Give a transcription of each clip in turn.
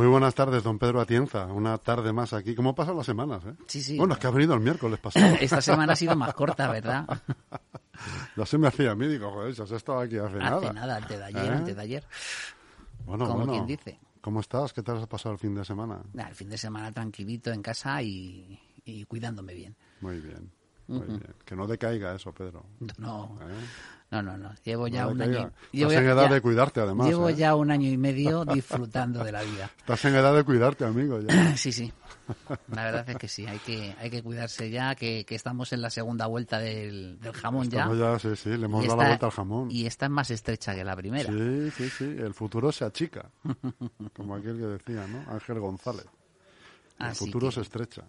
Muy buenas tardes, don Pedro Atienza. Una tarde más aquí. ¿Cómo pasan las semanas? Eh? Sí, sí. Bueno, es que ha venido el miércoles pasado. Esta semana ha sido más corta, ¿verdad? ya se me hacía a mí, digo, joder, se has estado aquí hace, nada. Hace nada, antes de ayer, ¿Eh? antes de ayer. Bueno, Como bueno. quien dice. ¿Cómo estás? ¿Qué tal has pasado el fin de semana? Nah, el fin de semana tranquilito en casa y, y cuidándome bien. Muy bien, muy bien. Que no decaiga eso, Pedro. No, ¿eh? No, no, no. Llevo ya un año. Llevo Estás en ya- edad ya- de cuidarte, además. Llevo ¿eh? ya un año y medio disfrutando de la vida. Estás en edad de cuidarte, amigo. Ya. Sí, sí. La verdad es que sí, hay que, hay que cuidarse ya, que, que estamos en la segunda vuelta del, del jamón ya. Estamos ya, sí, sí, le hemos dado la vuelta al jamón. Y esta es más estrecha que la primera. Sí, sí, sí. El futuro se achica. Como aquel que decía, ¿no? Ángel González. El Así futuro que- se estrecha.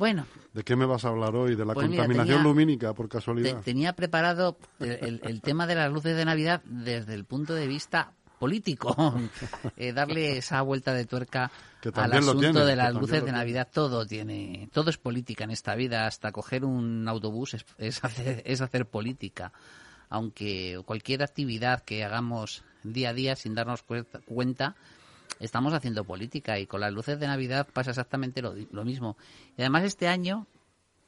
Bueno, ¿De qué me vas a hablar hoy? ¿De la Pues mira, contaminación tenía- lumínica, por te- casualidad? tenía preparado el, el- el tema de las luces de Navidad desde el punto de vista político. Eh, darle esa vuelta de tuerca al asunto tiene, de las luces de. Navidad. Todo tiene, todo es política en esta vida. Hasta coger un autobús es, es hacer, es hacer política. Aunque cualquier actividad que hagamos día a día sin darnos cuenta, estamos haciendo política y con las luces de Navidad pasa exactamente lo, lo mismo. Y además este año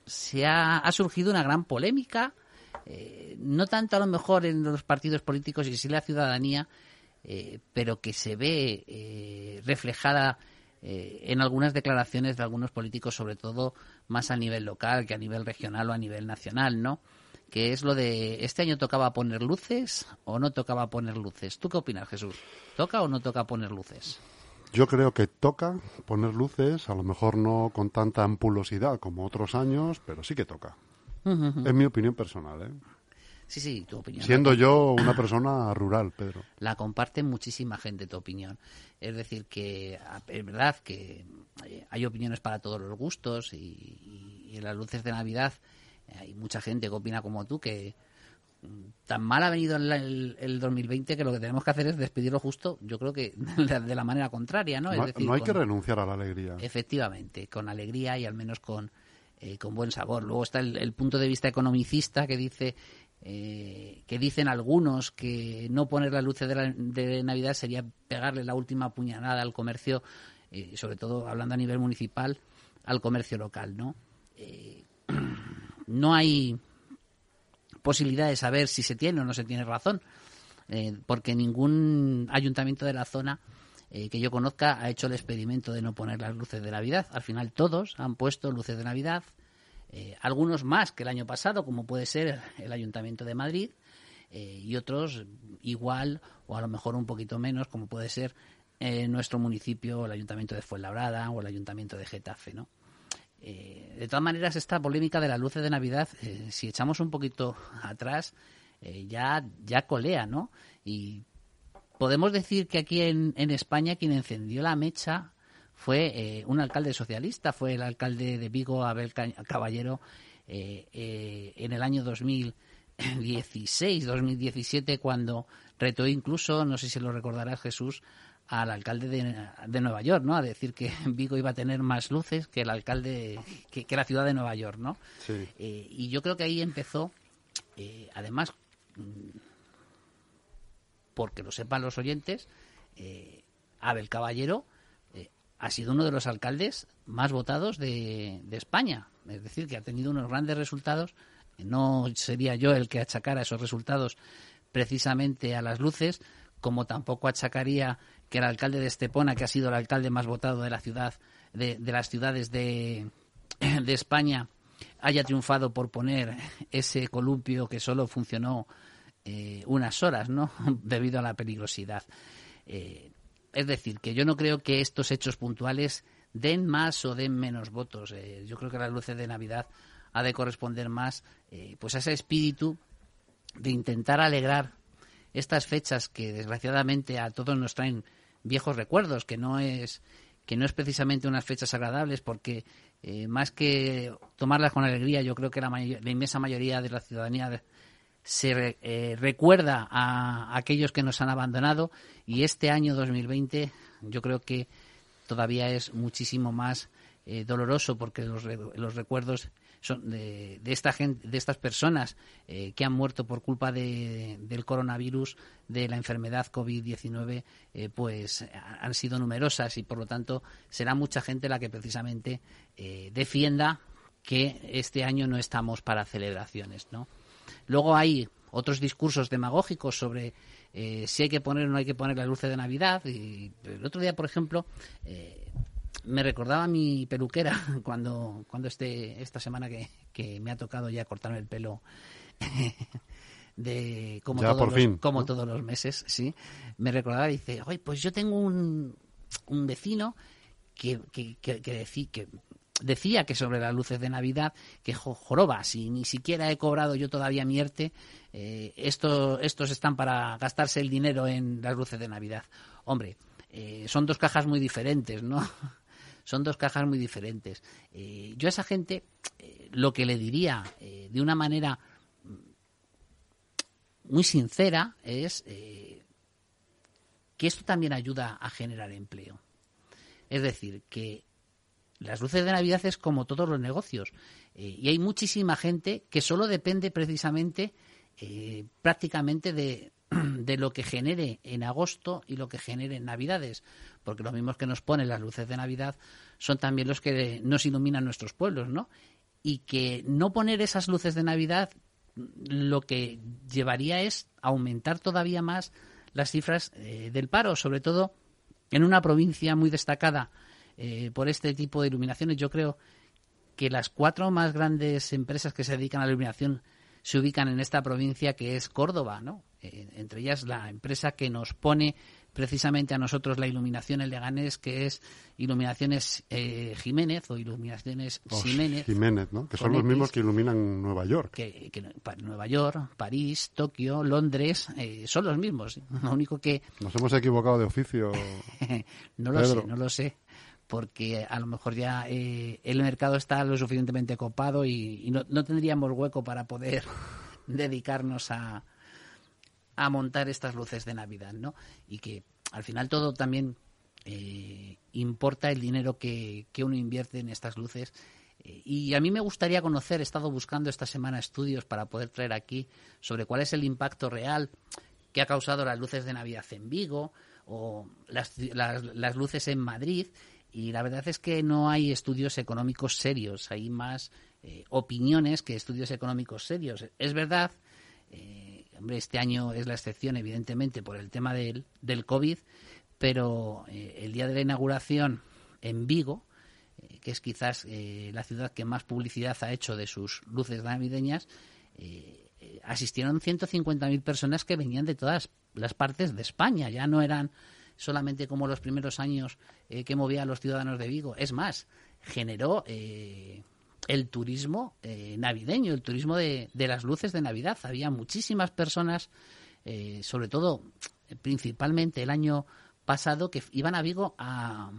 se ha, ha surgido una gran polémica, eh, no tanto a lo mejor en los partidos políticos y sí la ciudadanía, eh, pero que se ve eh, reflejada eh, en algunas declaraciones de algunos políticos, sobre todo más a nivel local que a nivel regional o a nivel nacional, ¿no? Que es lo de, ¿este año tocaba poner luces o no tocaba poner luces? ¿Tú qué opinas, Jesús? ¿Toca o no toca poner luces? Yo creo que toca poner luces, a lo mejor no con tanta ampulosidad como otros años, pero sí que toca. Es mi opinión personal, ¿eh? Sí, sí, tu opinión. Siendo yo una persona rural, Pedro. la comparte muchísima gente tu opinión. Es decir, que es verdad que eh, hay opiniones para todos los gustos y, las luces de Navidad hay mucha gente que opina como tú que mm, tan mal ha venido el, el- el 2020 que lo que tenemos que hacer es despedirlo justo, yo creo que de, de la manera contraria, ¿no? No, es hay- decir, no hay que renunciar a la alegría. Efectivamente, con alegría y al menos con, eh, con buen sabor. Luego está el, el punto de vista economicista que dice eh, que dicen algunos que no poner las luces de, la- de Navidad sería pegarle la última puñalada al comercio, eh, sobre todo hablando a nivel municipal, al comercio local, ¿no? No hay posibilidad de saber si se tiene o no se tiene razón, eh, porque ningún ayuntamiento de la zona eh, que yo conozca ha hecho el experimento de no poner las luces de Navidad. Al final todos han puesto luces de Navidad, eh, algunos más que el año pasado, como puede ser el Ayuntamiento de Madrid, y otros igual o a lo mejor un poquito menos, como puede ser nuestro municipio, el Ayuntamiento de Fuenlabrada o el Ayuntamiento de Getafe, ¿no? Eh, de todas maneras, esta polémica de las luces de Navidad, eh, si echamos un poquito atrás, eh, ya, ya colea, ¿no? Y podemos decir que aquí en, en España quien encendió la mecha fue eh, un alcalde socialista, fue el alcalde de Vigo, Abel Ca- Caballero, en el año 2016, 2017, cuando retó incluso, no sé si lo recordarás Jesús, al alcalde de, de Nueva York, ¿no? A decir que Vigo iba a tener más luces que el alcalde, que, que la ciudad de Nueva York, ¿no? Sí. Eh, y yo creo que ahí empezó, eh, además, mm, porque lo sepan los oyentes, eh, Abel Caballero ha sido uno de los alcaldes más votados de, de España. Es decir, que ha tenido unos grandes resultados. No sería yo el que achacara esos resultados precisamente a las luces, como tampoco achacaría que el alcalde de Estepona, que ha sido el alcalde más votado de la ciudad, de, de las ciudades de, de España, haya triunfado por poner ese columpio que solo funcionó eh, unas horas, ¿no? Debido a la peligrosidad. Eh, es decir, que yo no creo que estos hechos puntuales den más o den menos votos. Eh, yo creo que las luces de Navidad ha de corresponder más pues a ese espíritu de intentar alegrar estas fechas que desgraciadamente a todos nos traen viejos recuerdos, que no es que no es precisamente unas fechas agradables porque eh, más que tomarlas con alegría, yo creo que la, la inmensa mayoría de la ciudadanía se re- eh, recuerda a aquellos que nos han abandonado y este año 2020 yo creo que todavía es muchísimo más eh, doloroso porque los, los recuerdos son de, esta gente, de estas personas eh, que han muerto por culpa de, del coronavirus, de la enfermedad COVID-19, eh, pues han sido numerosas y por lo tanto será mucha gente la que precisamente defienda que este año no estamos para celebraciones, ¿no? Luego hay otros discursos demagógicos sobre si hay que poner o no hay que poner la luz de Navidad. Y el otro día, por ejemplo, me recordaba a mi peluquera cuando, cuando este, esta semana que, que me ha tocado ya cortarme el pelo de como, todos, los, como todos los meses, sí, me recordaba y dice, oye, pues yo tengo un, un vecino que, que, que, que, decía que sobre las luces de Navidad, que joroba, si ni siquiera he cobrado yo todavía mi ERTE, eh, estos, estos están para gastarse el dinero en las luces de Navidad. Hombre, eh, son dos cajas muy diferentes, ¿no? son dos cajas muy diferentes. Eh, yo a esa gente eh, lo que le diría eh, de una manera muy sincera es que esto también ayuda a generar empleo. Es decir, que las luces de Navidad es como todos los negocios y hay muchísima gente que solo depende precisamente prácticamente de, de lo que genere en agosto y lo que genere en Navidades, porque los mismos que nos ponen las luces de Navidad son también los que nos iluminan nuestros pueblos, ¿no? Y que no poner esas luces de Navidad lo que llevaría es aumentar todavía más las cifras eh, del paro, sobre todo en una provincia muy destacada eh, por este tipo de iluminaciones. Yo creo que las cuatro más grandes empresas que se dedican a la iluminación se ubican en esta provincia que es Córdoba, ¿no? Eh, entre ellas la empresa que nos pone precisamente a nosotros la iluminación en Leganés, que es Iluminaciones eh, Jiménez o Iluminaciones Jiménez. Jiménez, ¿no? Que son los mismos que iluminan Nueva York. Que, Nueva York, París, Tokio, Londres, eh, son los mismos. Lo único que... Nos hemos equivocado de oficio. no lo sé, no lo sé porque a lo mejor ya eh, el mercado está lo suficientemente copado y, no, no, tendríamos hueco para poder dedicarnos a, a montar estas luces de Navidad, ¿no? Y que al final todo también eh, importa el dinero que, uno invierte en estas luces. Eh, y a mí me gustaría conocer, he estado buscando esta semana estudios para poder traer aquí sobre cuál es el impacto real que ha causado las luces de Navidad en Vigo o las, las luces en Madrid y la verdad es que no hay estudios económicos serios, hay más eh, opiniones que estudios económicos serios. Es verdad, eh, hombre, este año es la excepción, evidentemente, por el tema del, del COVID, pero eh, el día de la inauguración en Vigo, que es quizás la ciudad que más publicidad ha hecho de sus luces navideñas, asistieron 150.000 personas que venían de todas las partes de España, ya no eran solamente como los primeros años eh, que movía a los ciudadanos de Vigo. Es más, generó eh, el turismo eh, navideño, el turismo de, las luces de Navidad. Había muchísimas personas, sobre todo, principalmente el año pasado, que iban a Vigo a,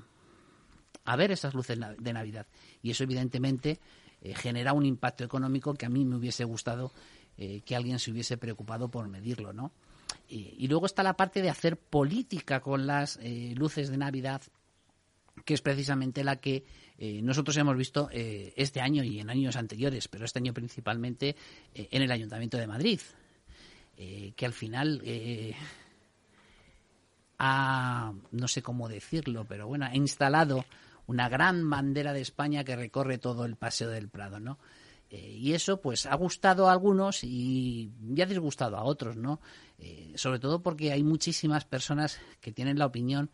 a ver esas luces de Navidad. Y eso, evidentemente, genera un impacto económico que a mí me hubiese gustado que alguien se hubiese preocupado por medirlo, ¿no? Y, luego está la parte de hacer política con las eh, luces de Navidad, que es precisamente la que eh, nosotros hemos visto eh, este año y en años anteriores, pero este año principalmente en el Ayuntamiento de Madrid, que al final ha, no sé cómo decirlo, pero bueno, ha instalado una gran bandera de España que recorre todo el Paseo del Prado, ¿no? Eh, y eso pues ha gustado a algunos y ha disgustado a otros, ¿no? Eh, sobre todo porque hay muchísimas personas que tienen la opinión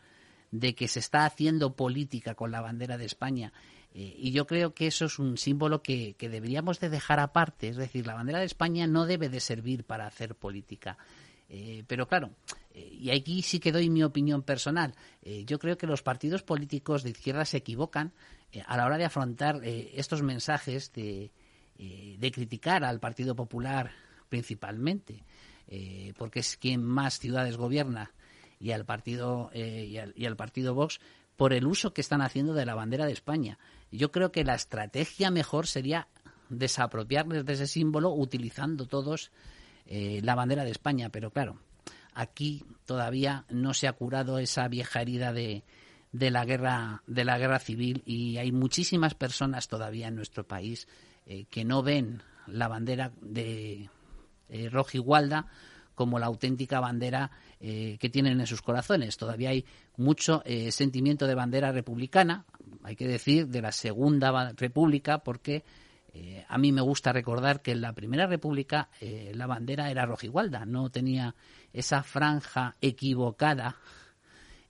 de que se está haciendo política con la bandera de España. Eh, y yo creo que eso es un símbolo que, deberíamos de dejar aparte. Es decir, la bandera de España no debe de servir para hacer política. pero claro, y aquí sí que doy mi opinión personal. yo creo que los partidos políticos de izquierda se equivocan a la hora de afrontar estos mensajes de, eh, de criticar al Partido Popular principalmente, eh, porque es quien más ciudades gobierna, y al partido eh, y, al, partido Vox por el uso que están haciendo de la bandera de España. Yo creo que la estrategia mejor sería desapropiarles de ese símbolo utilizando todos la bandera de España, pero claro, aquí todavía no se ha curado esa vieja herida de, de la guerra de la guerra civil y hay muchísimas personas todavía en nuestro país eh, que no ven la bandera de eh, como la auténtica bandera eh, que tienen en sus corazones. Todavía hay mucho eh, sentimiento de bandera republicana, hay que decir, de la Segunda República, porque a mí me gusta recordar que en la Primera República la bandera era rojigualda, no tenía esa franja equivocada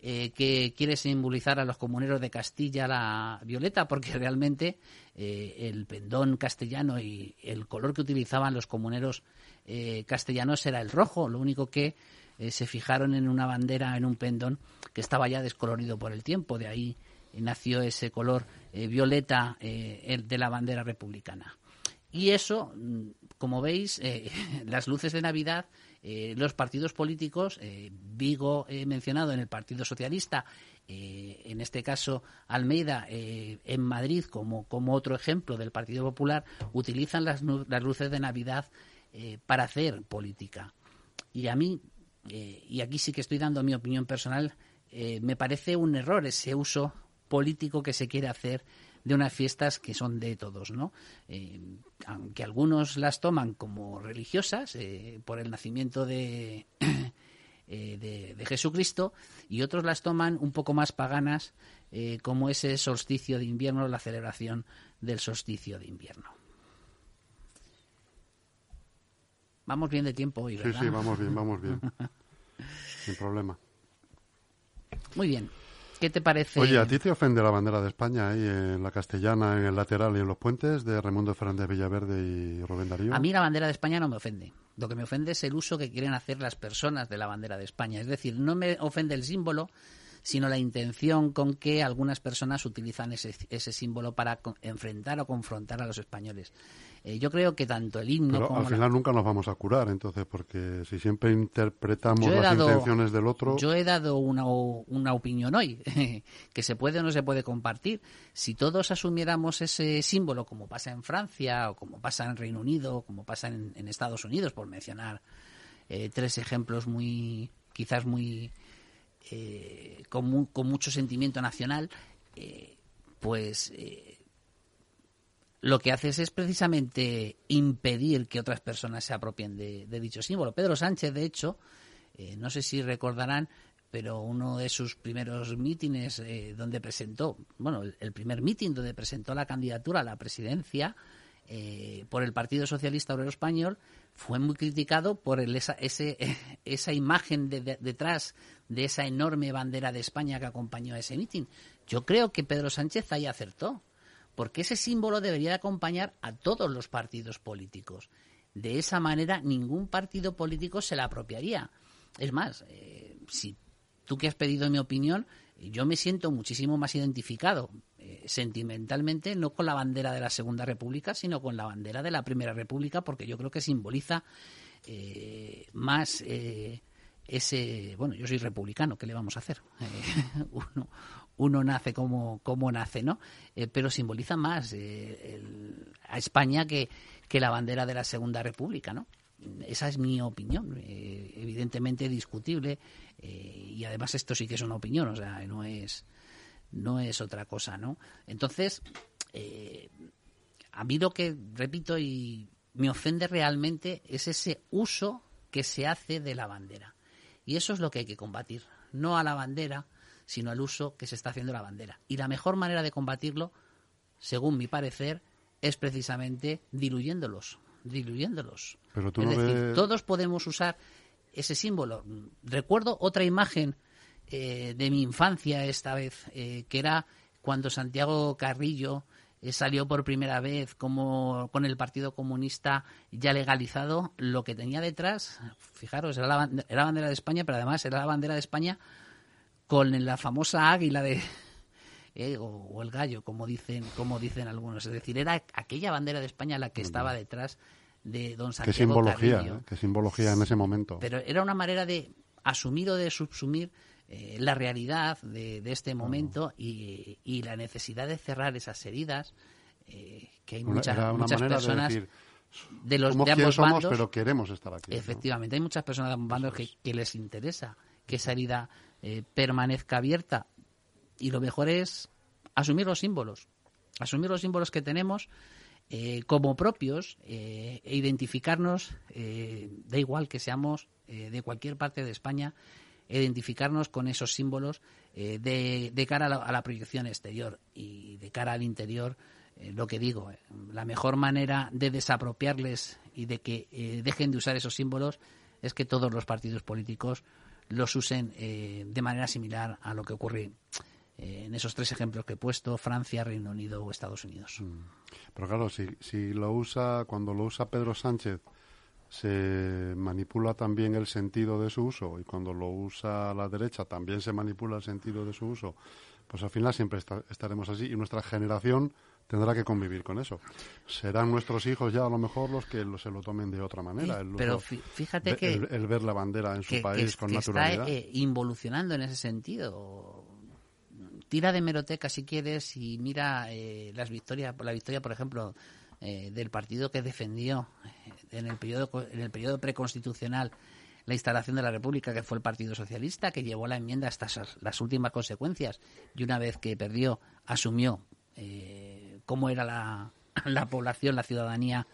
eh, que quiere simbolizar a los comuneros de Castilla la violeta, porque realmente eh, el pendón castellano y el color que utilizaban los comuneros eh, castellanos era el rojo, lo único que se fijaron en una bandera, en un pendón que estaba ya descolorido por el tiempo, de ahí nació ese color violeta de la bandera republicana. Y eso, mm, como veis, las luces de Navidad eh, los partidos políticos, eh, Vigo he mencionado en el Partido Socialista, eh, en este caso Almeida en Madrid como, como otro ejemplo del Partido Popular, utilizan las, las luces de Navidad para hacer política. Y a mí, y aquí sí que estoy dando mi opinión personal, me parece un error ese uso político que se quiere hacer de unas fiestas que son de todos, ¿no? Eh, aunque algunos las toman como religiosas eh, por el nacimiento de, eh, de, Jesucristo y otros las toman un poco más paganas como ese solsticio de invierno, la celebración del solsticio de invierno. Vamos bien de tiempo hoy, ¿verdad? Sí, sí, vamos bien, vamos bien. Sin problema. Muy bien. ¿Qué te parece? Oye, ¿a ti te ofende la bandera de España ahí en la castellana, en el lateral y en los puentes de Raimundo Fernández Villaverde y Rubén Darío? A mí la bandera de España no me ofende. Lo que me ofende es el uso que quieren hacer las personas de la bandera de España. Es decir, no me ofende el símbolo, sino la intención con que algunas personas utilizan ese, ese símbolo para enfrentar o confrontar a los españoles. Eh, yo creo que tanto el himno Pero al final nunca nos vamos a curar, entonces, porque si siempre interpretamos las intenciones del otro... Yo he dado una, una opinión hoy, que se puede o no se puede compartir. Si todos asumiéramos ese símbolo, como pasa en Francia, o como pasa en Reino Unido, o como pasa en, Estados Unidos, por mencionar eh, tres ejemplos muy, quizás muy... Eh, con, con, mucho sentimiento nacional, pues lo que haces es precisamente impedir que otras personas se apropien de, dicho símbolo. Pedro Sánchez, de hecho, eh, no sé si recordarán, pero uno de sus primeros mítines eh, donde presentó, bueno, el, primer mítin donde presentó la candidatura a la presidencia eh, por el Partido Socialista Obrero Español, fue muy criticado por esa, ese, esa imagen detrás de esa enorme bandera de España que acompañó a ese mitin. Yo creo que Pedro Sánchez ahí acertó porque ese símbolo debería de acompañar a todos los partidos políticos. De esa manera, ningún partido político se la apropiaría. Es más, eh, si tú que has pedido mi opinión, yo me siento muchísimo más identificado eh, sentimentalmente, no con la bandera de la Segunda República, sino con la bandera de la Primera República, porque yo creo que simboliza eh, más ese. Bueno, yo soy republicano, ¿qué le vamos a hacer? uno, uno nace como, como nace, ¿no? Eh, pero simboliza más eh, a España que, que la bandera de la Segunda República, ¿no? Esa es mi opinión, eh, evidentemente discutible, y además esto sí que es una opinión, o sea, no es, no es otra cosa, ¿no? Entonces, a mí lo que, repito, y me ofende realmente es ese uso que se hace de la bandera. Y eso es lo que hay que combatir, no a la bandera, sino al uso que se está haciendo de la bandera. Y la mejor manera de combatirlo, según mi parecer, es precisamente diluyéndolos, diluyéndolos. Pero es decir, todos podemos usar ese símbolo. Recuerdo otra imagen eh, de mi infancia esta vez, eh, que era cuando Santiago Carrillo eh, salió por primera vez como con el Partido Comunista ya legalizado, lo que tenía detrás, fijaros, era la, era la bandera de España, pero además era la bandera de España con la famosa águila de eh, o, el gallo, como dicen, como dicen algunos. Es decir, era aquella bandera de España la que estaba detrás de don Santiago Qué simbología, ¿eh? qué simbología en ese momento. Pero era una manera de asumir o de subsumir eh, la realidad de, este momento y, la necesidad de cerrar esas heridas que hay muchas, muchas personas de, los de ambos somos, pero queremos estar aquí. Efectivamente, hay muchas personas de ambos bandos que, que les interesa que esa herida eh, permanezca abierta. Y lo mejor es asumir los símbolos, asumir los símbolos que tenemos eh, como propios eh, e identificarnos, eh, da igual que seamos de cualquier parte de España, identificarnos con esos símbolos de, de, cara a la, a la, proyección exterior y de cara al interior. lo que digo, la mejor manera de desapropiarles y de que dejen de usar esos símbolos es que todos los partidos políticos los usen de manera similar a lo que ocurre eh, en esos tres ejemplos que he puesto, Francia, Reino Unido o Estados Unidos. Mm. Pero claro, si, si lo usa, cuando lo usa Pedro Sánchez, se manipula también el sentido de su uso y cuando lo usa la derecha también se manipula el sentido de su uso, pues al final siempre estaremos así y nuestra generación tendrá que convivir con eso. Serán nuestros hijos ya a lo mejor los que se lo tomen de otra manera. pero fíjate que... El, ver la bandera en su país con naturalidad. Está eh, involucionando en ese sentido tira de meroteca si quieres y mira eh, las victorias, la victoria, por ejemplo, eh, del partido que defendió eh, en el periodo en el periodo preconstitucional la instalación de la República, que fue el Partido Socialista, que llevó la enmienda hasta las últimas consecuencias. Y una vez que perdió asumió cómo era la, la, población, la ciudadanía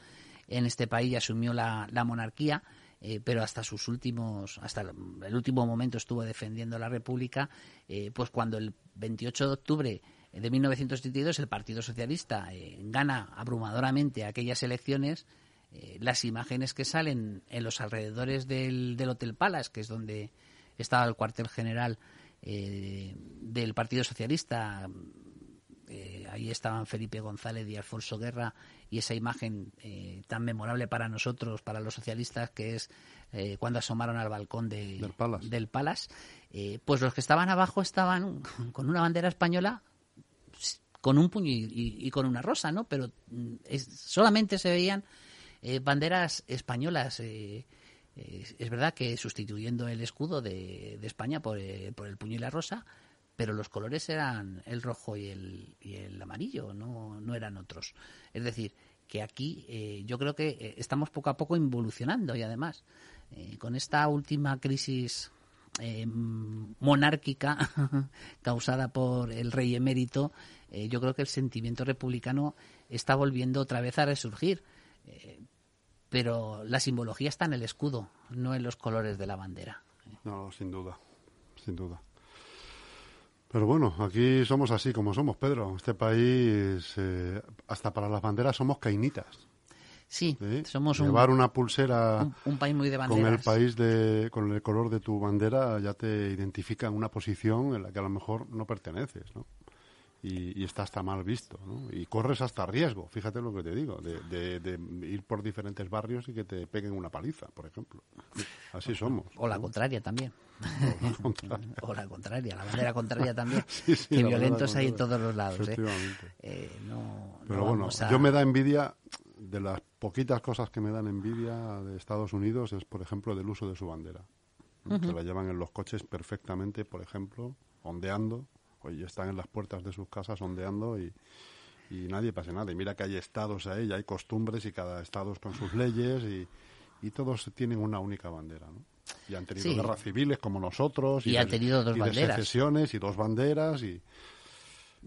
en este país y asumió la, la monarquía eh, pero hasta sus últimos, hasta el último momento estuvo defendiendo la República, eh, pues cuando el 28 de octubre de 1972 el Partido Socialista eh, gana abrumadoramente aquellas elecciones, las imágenes que salen en los alrededores del, del Hotel Palace, que es donde estaba el cuartel general del Partido Socialista, eh, ahí estaban Felipe González y Alfonso Guerra y esa imagen eh, tan memorable para nosotros, para los socialistas, que es eh, cuando asomaron al balcón del Palace, pues los que estaban abajo estaban con una bandera española con un puño y, con una rosa, ¿no? Pero mm, solamente se veían banderas españolas. es verdad que sustituyendo el escudo de, España por, por el puño y la rosa, pero los colores eran el rojo y el, y el amarillo, no, no eran otros. Es decir, que aquí eh, yo creo que eh, estamos poco a poco involucionando y además eh, con esta última crisis monárquica causada por el rey emérito, yo creo que el sentimiento republicano está volviendo otra vez a resurgir. pero la simbología está en el escudo, no en los colores de la bandera. No, sin duda, sin duda. Pero bueno, aquí somos así como somos, Pedro. Este país, eh, hasta para las banderas somos cainitas. Sí, somos Llevar una pulsera un, país muy de banderas. con el país de, con el color de tu bandera ya te identifica en una posición en la que a lo mejor no perteneces, ¿no? y, está hasta mal visto, ¿no? Y corres hasta riesgo, fíjate lo que te digo, de, ir por diferentes barrios y que te peguen una paliza, por ejemplo. Así somos. O la contraria también. O la contraria, la bandera contraria también. que violentos hay en todos los lados. ¿eh? Eh, Pero bueno, yo me da envidia, de las poquitas cosas que me dan envidia de Estados Unidos es, por ejemplo, del uso de su bandera. Que la llevan en los coches perfectamente, por ejemplo, ondeando y están en las puertas de sus casas ondeando y, y nadie pasa nada. Y mira que hay estados ahí, hay costumbres y cada estado es con sus leyes y, y todos tienen una única bandera, ¿no? Y han tenido guerras civiles como nosotros. Y, han tenido dos banderas. secesiones y dos banderas y...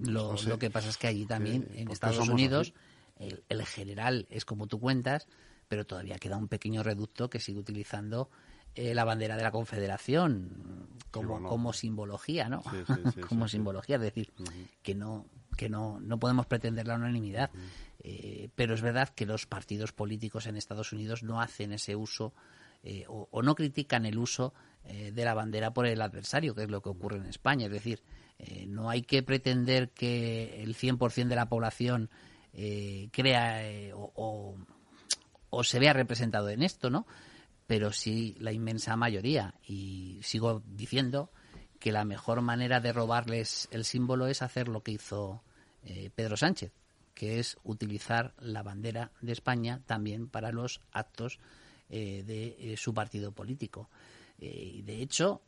Lo, lo, que pasa es que allí también, en Estados Unidos, el, el, general es como tú cuentas, pero todavía queda un pequeño reducto que sigue utilizando eh, la bandera de la Confederación como, como simbología, ¿no? como simbología, es decir, que no que no, no podemos pretender la unanimidad. Eh, pero es verdad que los partidos políticos en Estados Unidos no hacen ese uso eh, o, no critican el uso de la bandera por el adversario, que es lo que ocurre en España. Es decir, no hay que pretender que el 100% de la población crea o, o, se vea representado en esto, ¿no? pero sí la inmensa mayoría. Y sigo diciendo que la mejor manera de robarles el símbolo es hacer lo que hizo eh, Pedro Sánchez, que es utilizar la bandera de España también para los actos eh, de eh, su partido político. de hecho,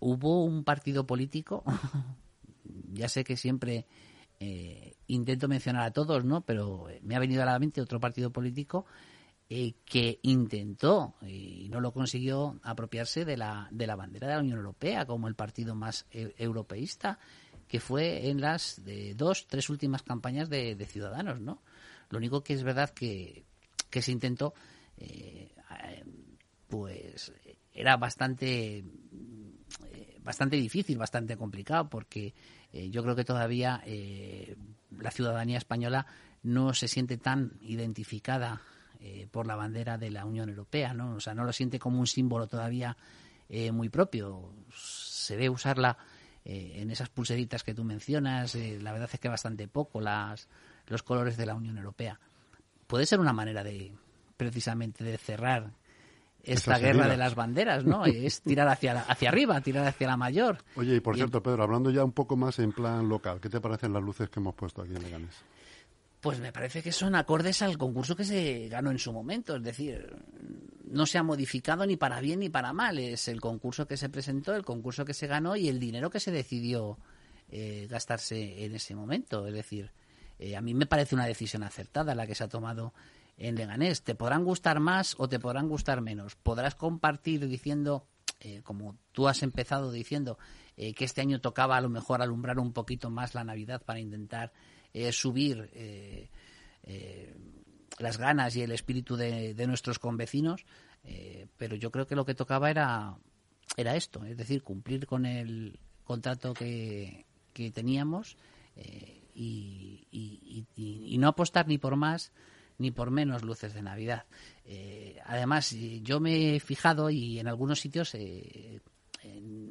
hubo un partido político, ya sé que siempre intento mencionar a todos, ¿no? Pero me ha venido a la mente otro partido político eh, que intentó y no lo consiguió apropiarse de la, de la bandera de la Unión Europea como el partido más e, europeísta que fue en las dos, tres últimas campañas de, Ciudadanos, ¿no? Lo único que es verdad que, que se intentó, eh, pues era bastante eh, bastante difícil, bastante complicado, porque eh, yo creo que todavía la ciudadanía española no se siente tan identificada por la bandera de la Unión Europea, ¿no? O sea, no lo siente como un símbolo todavía muy propio. Se ve usarla eh, en esas pulseritas que tú mencionas, eh, la verdad es que bastante poco las, los colores de la Unión Europea. Puede ser una manera de, precisamente, de cerrar esta guerra de las banderas, ¿no? es tirar hacia, hacia arriba, tirar hacia la mayor. Oye, y por cierto, Pedro, hablando ya un poco más en plan local, ¿qué te parecen las luces que hemos puesto aquí en Leganés? Pues me parece que son acordes al concurso que se ganó en su momento, es decir, no se ha modificado ni para bien ni para mal, es el concurso que se presentó, el concurso que se ganó y el dinero que se decidió eh, gastarse en ese momento, es decir, eh, a mí me parece una decisión acertada la que se ha tomado en Leganés. Te podrán gustar más o te podrán gustar menos. Podrás compartir diciendo, eh, como tú has empezado diciendo, que este año tocaba a lo mejor alumbrar un poquito más la Navidad para intentar eh, subir eh, eh, las ganas y el espíritu de, nuestros convecinos, pero yo creo que lo que tocaba era, era esto, es decir, cumplir con el contrato que, que teníamos y, no apostar ni por más ni por menos luces de Navidad. además, yo me he fijado y en algunos sitios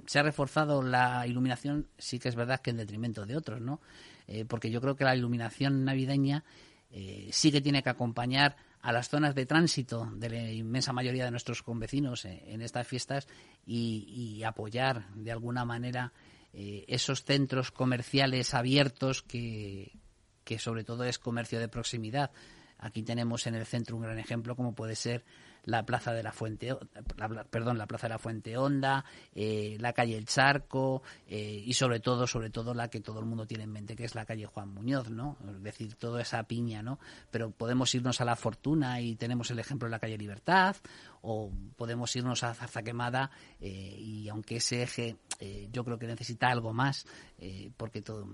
se ha reforzado la iluminación, sí que es verdad que en detrimento de otros, ¿no? Eh, porque yo creo que la iluminación navideña eh, sí que tiene que acompañar a las zonas de tránsito de la inmensa mayoría de nuestros convecinos eh, en estas fiestas y, apoyar de alguna manera esos centros comerciales abiertos que, que sobre todo es comercio de proximidad. Aquí tenemos en el centro un gran ejemplo como puede ser la plaza de la Fuente, perdón, la plaza de la Fuente Honda, eh, la calle El Charco eh, y sobre todo, sobre todo la que todo el mundo tiene en mente, que es la calle Juan Muñoz, ¿no? Es decir, toda esa piña, ¿no? Pero podemos irnos a la Fortuna y tenemos el ejemplo de la calle Libertad o podemos irnos a Zarza Quemada eh, y aunque ese eje yo creo que necesita algo más porque todo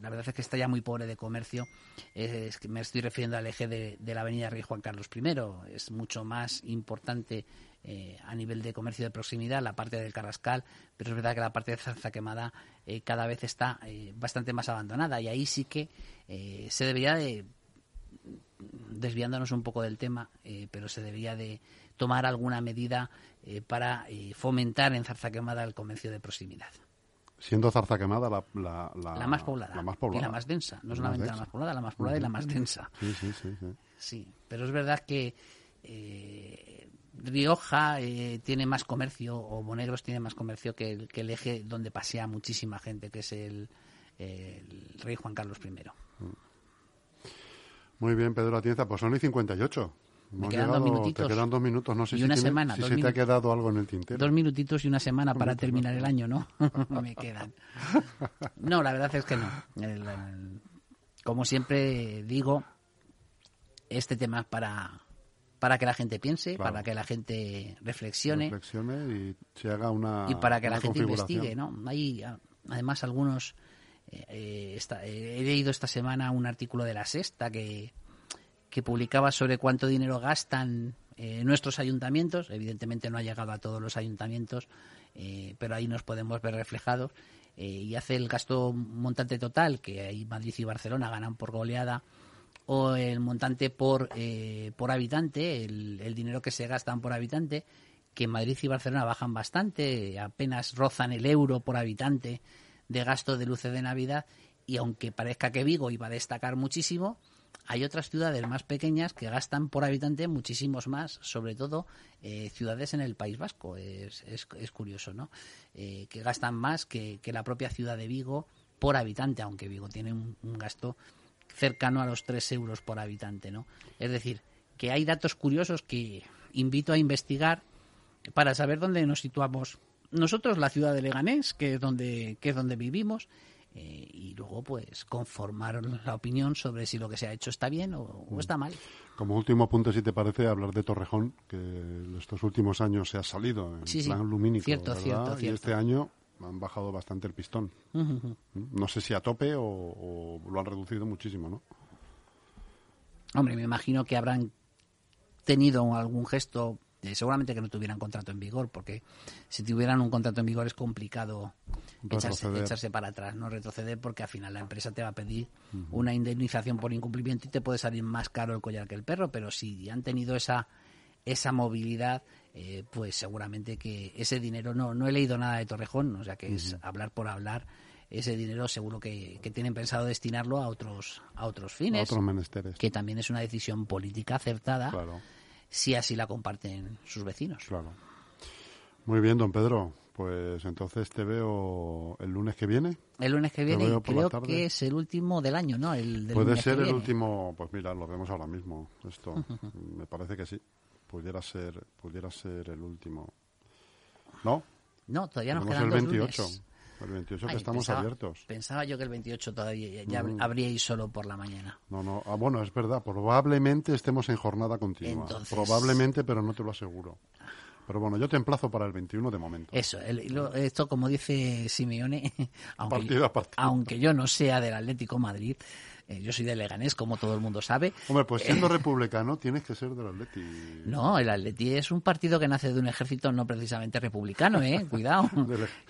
la verdad es que está ya muy pobre de comercio es que me estoy refiriendo al eje de, de la avenida Rey Juan Carlos I es mucho más importante eh, a nivel de comercio de proximidad, la parte del Carrascal, pero es verdad que la parte de Zarza Quemada eh, cada vez está eh, bastante más abandonada y ahí sí que se debería de, desviándonos un poco del tema, pero se debería de tomar alguna medida para fomentar en Zarza Quemada el comercio de proximidad. Siendo Zarza Quemada la, la, más poblada, y la más densa. No solamente la más poblada, la más poblada y la más densa. Sí, sí, sí. Sí, sí pero es verdad que eh, Rioja eh, tiene más comercio, o Monegros tiene más comercio que el, que el eje donde pasea muchísima gente, que es el, rey Juan Carlos I. Muy bien, Pedro Atienza, pues son y 58. Me quedan dos minutitos. Te quedan dos minutos, no sé y si, una semana, si te ha quedado algo en el tintero. Dos minutitos y una semana para terminar el año, ¿no? Me quedan. No, la verdad es que no. como siempre digo, este tema es para, para que la gente piense, para que la gente reflexione. y se haga una. Y para que la gente investigue, ¿no? Hay además algunos. Eh, eh, he leído esta semana un artículo de La Sexta que, que publicaba sobre cuánto dinero gastan eh, nuestros ayuntamientos. Evidentemente no ha llegado a todos los ayuntamientos, pero ahí nos podemos ver reflejados. y hace el gasto montante total, que ahí Madrid y Barcelona ganan por goleada o el montante por, eh, por habitante, el, dinero que se gastan por habitante, que en Madrid y Barcelona bajan bastante, apenas rozan el euro por habitante de gasto de luces de Navidad, y aunque parezca que Vigo iba a destacar muchísimo, hay otras ciudades más pequeñas que gastan por habitante muchísimos más, sobre todo eh, ciudades en el País Vasco. Es, es, curioso, ¿no? Eh, que gastan más que, que, la propia ciudad de Vigo por habitante, aunque Vigo tiene un gasto cercano a los 3 euros por habitante, ¿no? Es decir, que hay datos curiosos que invito a investigar para saber dónde nos situamos nosotros, la ciudad de Leganés, que es donde, que es donde vivimos, eh, y luego pues conformar la opinión sobre si lo que se ha hecho está bien o, está mal. Como último punto, si te parece, hablar de Torrejón, que estos últimos años se ha salido en plan lumínico, cierto, ¿verdad? Cierto, Y este año han bajado bastante el pistón. No sé si a tope o, lo han reducido muchísimo, ¿no? Hombre, me imagino que habrán tenido algún gesto, eh, seguramente que no tuvieran contrato en vigor, porque si tuvieran un contrato en vigor es complicado echarse, para atrás, no retroceder, porque al final la empresa te va a pedir una indemnización por incumplimiento y te puede salir más caro el collar que el perro, pero si han tenido esa esa movilidad, eh, pues seguramente que ese dinero, no, no he leído nada de Torrejón, o sea que es hablar por hablar, ese dinero seguro que, tienen pensado destinarlo a otros, a otros fines, otros menesteres. que también es una decisión política acertada, si así la comparten sus vecinos. Claro. Muy bien, don Pedro. Pues entonces te veo el lunes que viene. El lunes que viene, creo que es el último del año, ¿no? El Puede ser el último, pues mira, lo vemos ahora mismo. Esto, me parece que sí pudiera ser pudiera ser el último. ¿No? No, todavía nos quedan el 28. El 28 que estamos abiertos. Pensaba yo que el 28 todavía ya mm. habríais solo por la mañana. No, no. Ah, bueno, es verdad. Probablemente estemos en jornada continua. Probablemente, pero no te lo aseguro. Pero bueno, yo te emplazo para el 21 de momento. Eso, esto como dice Simeone, aunque, aunque yo no sea del Atlético Madrid, eh, yo soy de Leganés, como todo el mundo sabe. Hombre, pues siendo republicano tienes que ser del Atleti. No, el Atleti es un partido que nace de un ejército no precisamente republicano, ¿eh? Cuidado.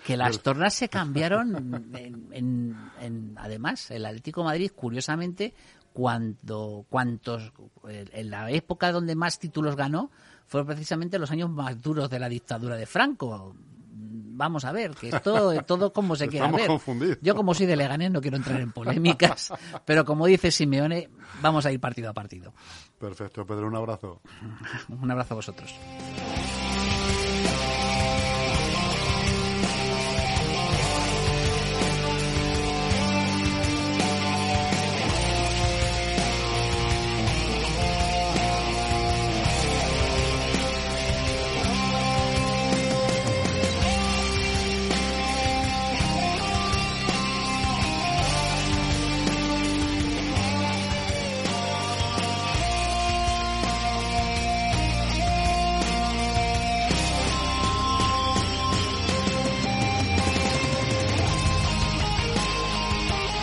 que las tornas se cambiaron. En, además, el Atlético Madrid, curiosamente, cuando, cuantos, en la época donde más títulos ganó, fue precisamente los años más duros de la dictadura de Franco vamos a ver, que esto todo como se quiera ver. Yo como soy de Leganés no quiero entrar en polémicas, pero como dice Simeone, vamos a ir partido a partido. Perfecto, Pedro, un abrazo. Un abrazo a vosotros.